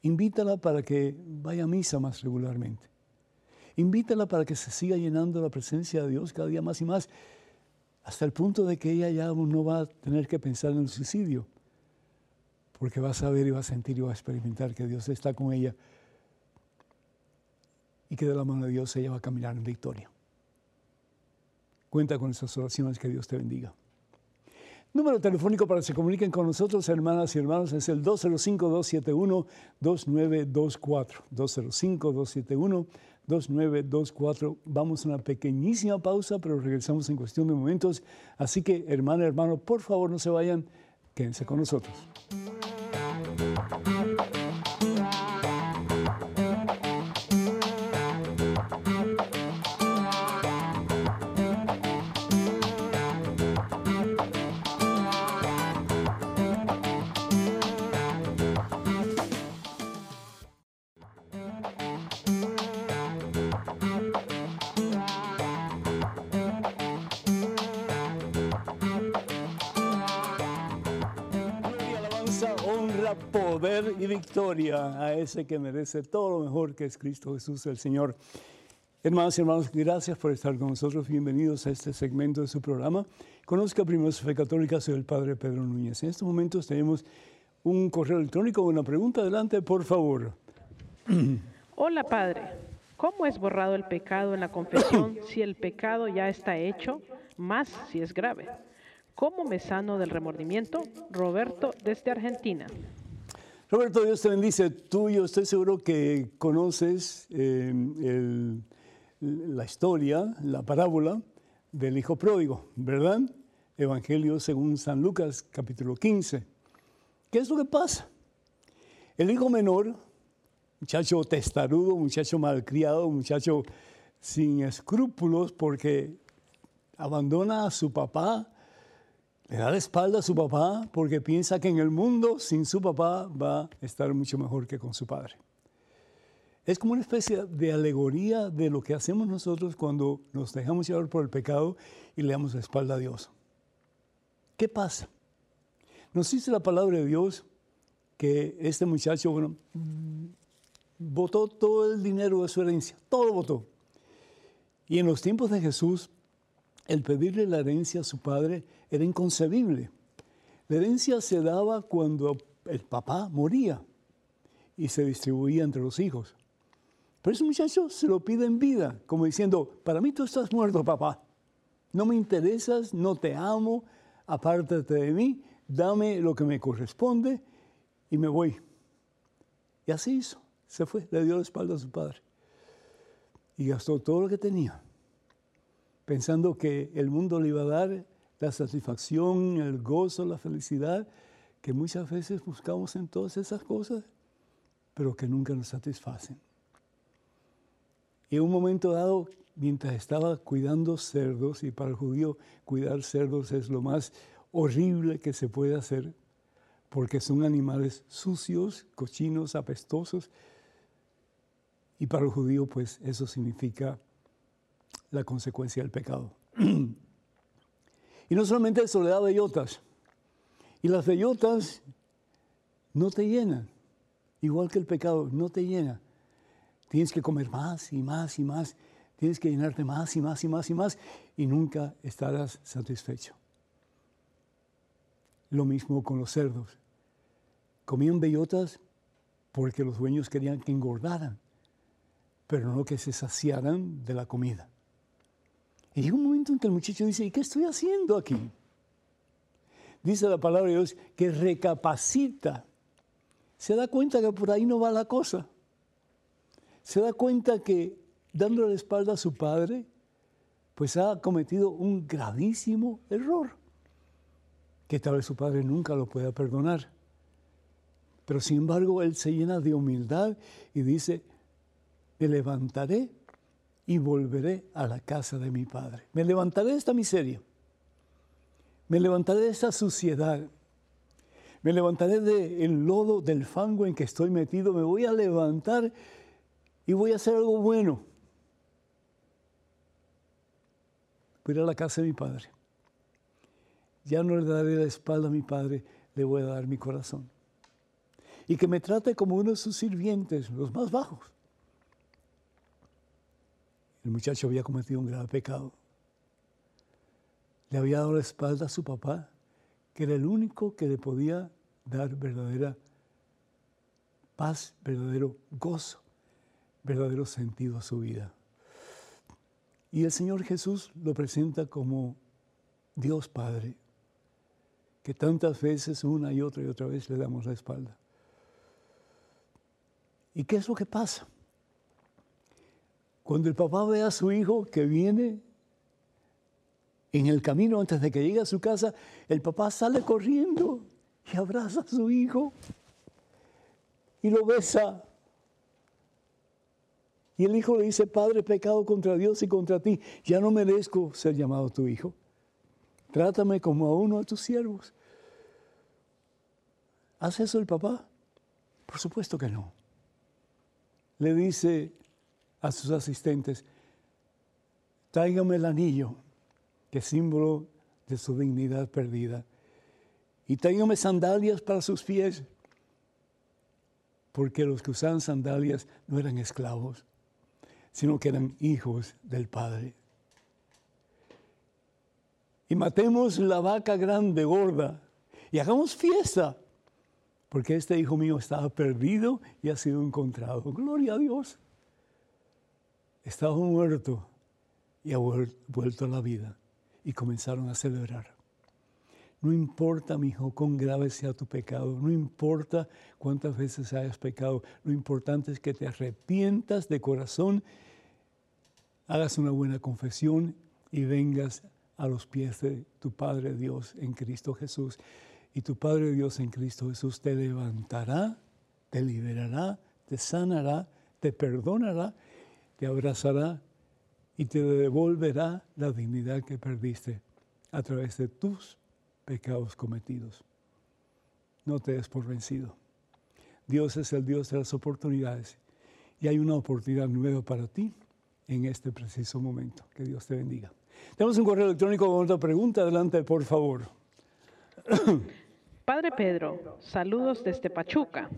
Speaker 1: Invítala para que vaya a misa más regularmente. Invítala para que se siga llenando la presencia de Dios cada día más y más, hasta el punto de que ella ya no va a tener que pensar en el suicidio, porque va a saber y va a sentir y va a experimentar que Dios está con ella y que de la mano de Dios ella va a caminar en victoria. Cuenta con esas oraciones, que Dios te bendiga. Número telefónico para que se comuniquen con nosotros, hermanas y hermanos, es el 205-271-2924. 205-271-2924. Vamos a una pequeñísima pausa, pero regresamos en cuestión de momentos. Así que, hermana, hermano, por favor no se vayan, quédense con nosotros. Poder y victoria a ese que merece todo lo mejor que es Cristo Jesús el Señor. Hermanos y hermanos, gracias por estar con nosotros. Bienvenidos a este segmento de su programa. Conozca primero su fe católica, soy el Padre Pedro Núñez. En estos momentos tenemos un correo electrónico, una pregunta. Adelante, por favor. *clears throat*
Speaker 3: Hola, Padre. ¿Cómo es borrado el pecado en la confesión *clears throat* si el pecado ya está hecho, más si es grave? ¿Cómo me sano del remordimiento? Roberto, desde Argentina.
Speaker 1: Roberto, Dios te bendice. Tú, yo estoy seguro que conoces eh, la historia, la parábola del Hijo Pródigo, ¿verdad? Evangelio según San Lucas, capítulo 15. ¿Qué es lo que pasa? El hijo menor, muchacho testarudo, muchacho malcriado, muchacho sin escrúpulos, porque abandona a su papá, le da la espalda a su papá porque piensa que en el mundo sin su papá va a estar mucho mejor que con su padre. Es como una especie de alegoría de lo que hacemos nosotros cuando nos dejamos llevar por el pecado y le damos la espalda a Dios. ¿Qué pasa? Nos dice la palabra de Dios que este muchacho, bueno, votó todo el dinero de su herencia, todo votó. Y en los tiempos de Jesús, el pedirle la herencia a su padre era inconcebible. La herencia se daba cuando el papá moría y se distribuía entre los hijos. Pero ese muchacho se lo pide en vida, como diciendo, para mí tú estás muerto, papá. No me interesas, no te amo, apártate de mí, dame lo que me corresponde y me voy. Y así hizo, se fue, le dio la espalda a su padre. Y gastó todo lo que tenía, pensando que el mundo le iba a dar la satisfacción, el gozo, la felicidad que muchas veces buscamos en todas esas cosas, pero que nunca nos satisfacen. Y en un momento dado, mientras estaba cuidando cerdos, y para el judío cuidar cerdos es lo más horrible que se puede hacer, porque son animales sucios, cochinos, apestosos, y para el judío pues eso significa la consecuencia del pecado. *clears throat* Y no solamente eso, le da bellotas. Y las bellotas no te llenan, igual que el pecado, no te llena. Tienes que comer más y más y más, tienes que llenarte más y más y más y más, y nunca estarás satisfecho. Lo mismo con los cerdos. Comían bellotas porque los dueños querían que engordaran, pero no que se saciaran de la comida. Y llega un momento en que el muchacho dice, ¿y qué estoy haciendo aquí? Dice la palabra de Dios que recapacita. Se da cuenta que por ahí no va la cosa. Se da cuenta que dándole la espalda a su padre, pues ha cometido un gravísimo error, que tal vez su padre nunca lo pueda perdonar. Pero sin embargo, él se llena de humildad y dice, me levantaré y volveré a la casa de mi padre. Me levantaré de esta miseria. Me levantaré de esta suciedad. Me levantaré del lodo, del fango en que estoy metido. Me voy a levantar y voy a hacer algo bueno. Voy a ir a la casa de mi padre. Ya no le daré la espalda a mi padre, le voy a dar mi corazón. Y que me trate como uno de sus sirvientes, los más bajos. El muchacho había cometido un grave pecado. Le había dado la espalda a su papá, que era el único que le podía dar verdadera paz, verdadero gozo, verdadero sentido a su vida. Y el Señor Jesús lo presenta como Dios Padre, que tantas veces una y otra y otra vez le damos la espalda. ¿Y qué es lo que pasa? Cuando el papá ve a su hijo que viene en el camino antes de que llegue a su casa, el papá sale corriendo y abraza a su hijo y lo besa. Y el hijo le dice, Padre, pecado contra Dios y contra ti, ya no merezco ser llamado tu hijo. Trátame como a uno de tus siervos. ¿Hace eso el papá? Por supuesto que no. Le dice, a sus asistentes, tráigame el anillo, que es símbolo de su dignidad perdida, y tráigame sandalias para sus pies, porque los que usaban sandalias no eran esclavos, sino que eran hijos del Padre. Y matemos la vaca grande, gorda, y hagamos fiesta, porque este hijo mío estaba perdido y ha sido encontrado. Gloria a Dios estaba muerto y ha vuelto a la vida. Y comenzaron a celebrar. No importa, mi hijo, cuán grave sea tu pecado, no importa cuántas veces hayas pecado, lo importante es que te arrepientas de corazón, hagas una buena confesión y vengas a los pies de tu Padre Dios en Cristo Jesús. Y tu Padre Dios en Cristo Jesús te levantará, te liberará, te sanará, te perdonará te abrazará y te devolverá la dignidad que perdiste a través de tus pecados cometidos. No te des por vencido. Dios es el Dios de las oportunidades y hay una oportunidad nueva para ti en este preciso momento. Que Dios te bendiga. Tenemos un correo electrónico con otra pregunta. Adelante, por favor.
Speaker 3: Padre Pedro, saludos desde Pachuca.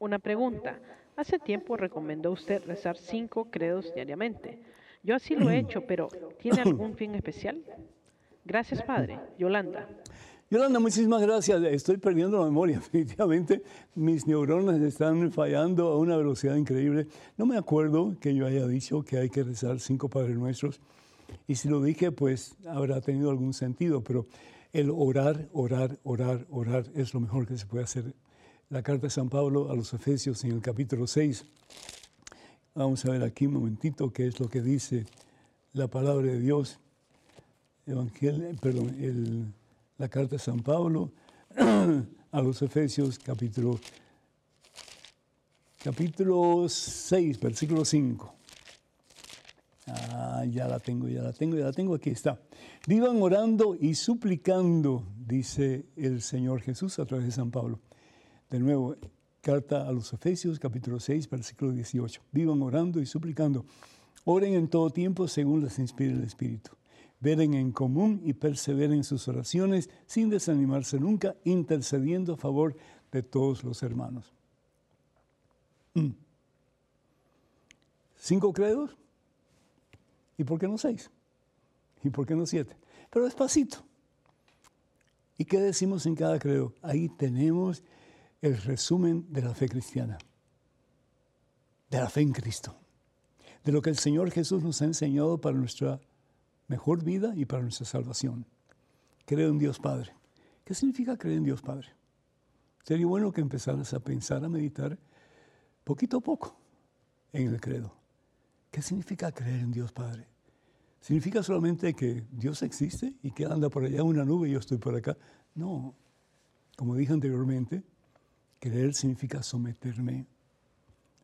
Speaker 3: Una pregunta. Hace tiempo recomendó usted rezar cinco credos diariamente. Yo así lo he hecho, pero ¿tiene algún fin especial? Gracias, Padre. Yolanda.
Speaker 1: Yolanda, muchísimas gracias. Estoy perdiendo la memoria. *laughs* Definitivamente mis neuronas están fallando a una velocidad increíble. No me acuerdo que yo haya dicho que hay que rezar cinco Padres Nuestros. Y si lo dije, pues habrá tenido algún sentido. Pero el orar, orar, orar, orar es lo mejor que se puede hacer la carta de San Pablo a los Efesios en el capítulo 6. Vamos a ver aquí un momentito qué es lo que dice la palabra de Dios. Evangelio, perdón, la carta de San Pablo *clears throat* a los Efesios capítulo, capítulo 6, versículo 5. Ah, ya la tengo, ya la tengo, ya la tengo, aquí está. Vivan orando y suplicando, dice el Señor Jesús a través de San Pablo de nuevo, carta a los Efesios, capítulo 6, versículo 18. Vivan orando y suplicando. Oren en todo tiempo según les inspire el Espíritu. Veren en común y perseveren en sus oraciones sin desanimarse nunca, intercediendo a favor de todos los hermanos. Mm. ¿Cinco credos? ¿Y por qué no seis? ¿Y por qué no siete? Pero despacito. ¿Y qué decimos en cada credo? Ahí tenemos el resumen de la fe cristiana, de la fe en Cristo, de lo que el Señor Jesús nos ha enseñado para nuestra mejor vida y para nuestra salvación. Creo en Dios Padre. ¿Qué significa creer en Dios Padre? Sería bueno que empezaras a pensar, a meditar poquito a poco en el credo. ¿Qué significa creer en Dios Padre? ¿Significa solamente que Dios existe y que anda por allá una nube y yo estoy por acá? No. Como dije anteriormente, Creer significa someterme,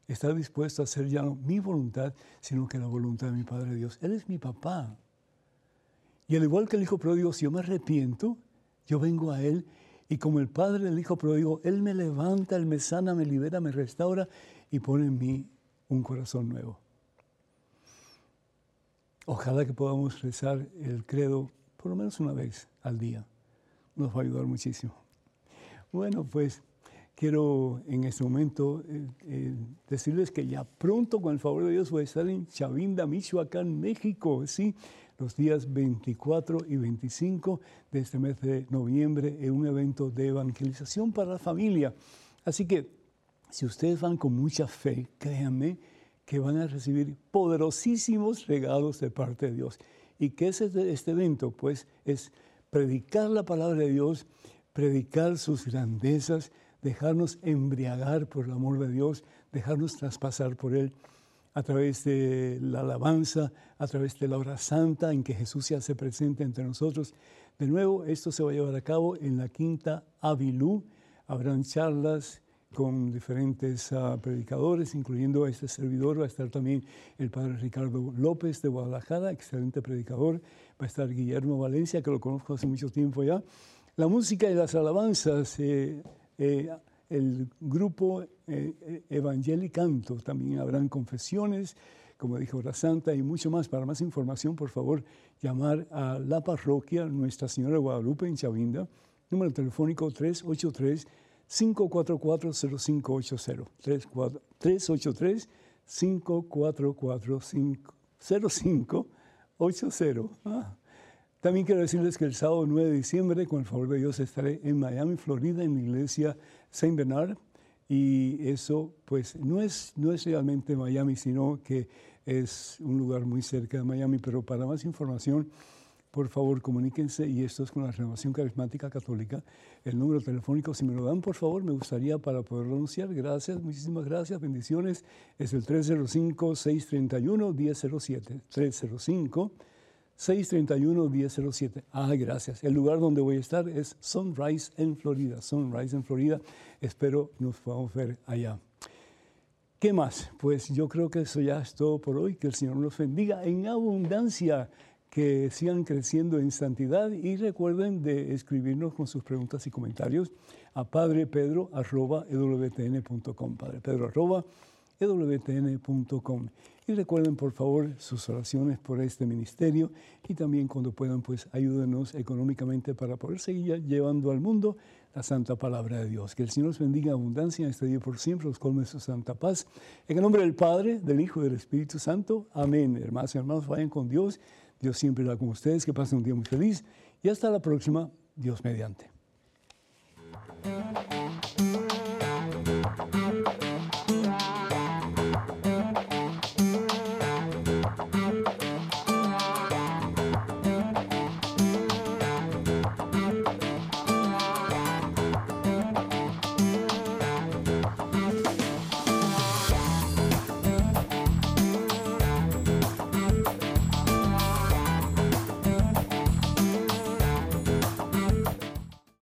Speaker 1: estar dispuesto a hacer ya no mi voluntad, sino que la voluntad de mi Padre Dios. Él es mi papá. Y al igual que el Hijo pródigo, si yo me arrepiento, yo vengo a Él Y como el Padre del Hijo pródigo, Él me levanta, Él me sana, me libera, me restaura y pone en mí un corazón nuevo. Ojalá que podamos rezar el credo por lo menos una vez al día. Nos va a ayudar muchísimo. Bueno, pues quiero en este momento eh, eh, decirles que ya pronto, con el favor de Dios, voy a estar en Chavinda, Michoacán, México, ¿sí? Los días 24 y 25 de este mes de noviembre en un evento de evangelización para la familia. Así que si ustedes van con mucha fe, créanme que van a recibir poderosísimos regalos de parte de Dios. ¿Y qué es este, este evento? Pues es predicar la palabra de Dios, predicar sus grandezas, dejarnos embriagar por el amor de Dios, dejarnos traspasar por Él a través de la alabanza, a través de la hora santa en que Jesús se hace presente entre nosotros. De nuevo, esto se va a llevar a cabo en la Quinta Avilú. Habrán charlas con diferentes ah, predicadores, incluyendo a este servidor. Va a estar también el padre Ricardo López de Guadalajara, excelente predicador. Va a estar Guillermo Valencia, que lo conozco hace mucho tiempo ya. La música y las alabanzas. Eh, eh, el grupo eh, Evangelicanto, también habrán confesiones, como dijo Hora Santa, y mucho más. Para más información, por favor, llamar a la parroquia Nuestra Señora de Guadalupe en Chavinda, número telefónico 383 544 0580 383 544 0580 también quiero decirles que el sábado 9 de diciembre, con el favor de Dios, estaré en Miami, Florida, en la iglesia Saint Bernard. Y eso, pues, no es, realmente Miami, sino que es un lugar muy cerca de Miami. Pero para más información, por favor, comuníquense. Y esto es con la Renovación Carismática Católica. El número telefónico, si me lo dan, por favor, me gustaría para poderlo anunciar. Gracias, muchísimas gracias, bendiciones. Es el 305-631-1007. 305 631-1007. Ah, gracias. El lugar donde voy a estar es Sunrise en Florida. Sunrise en Florida. Espero nos podamos ver allá. ¿Qué más? Pues yo creo que eso ya es todo por hoy. Que el Señor nos bendiga en abundancia. Que sigan creciendo en santidad y recuerden de escribirnos con sus preguntas y comentarios a padrepedro.ewtn.com. padrepedro.ewtn.com. Y recuerden, por favor, sus oraciones por este ministerio y también cuando puedan, pues ayúdenos económicamente para poder seguir llevando al mundo la santa palabra de Dios. Que el Señor os bendiga abundancia en este día por siempre, os colme su santa paz. En el nombre del Padre, del Hijo y del Espíritu Santo. Amén. Hermanos y hermanos, vayan con Dios. Dios siempre va con ustedes. Que pasen un día muy feliz. Y hasta la próxima, Dios mediante.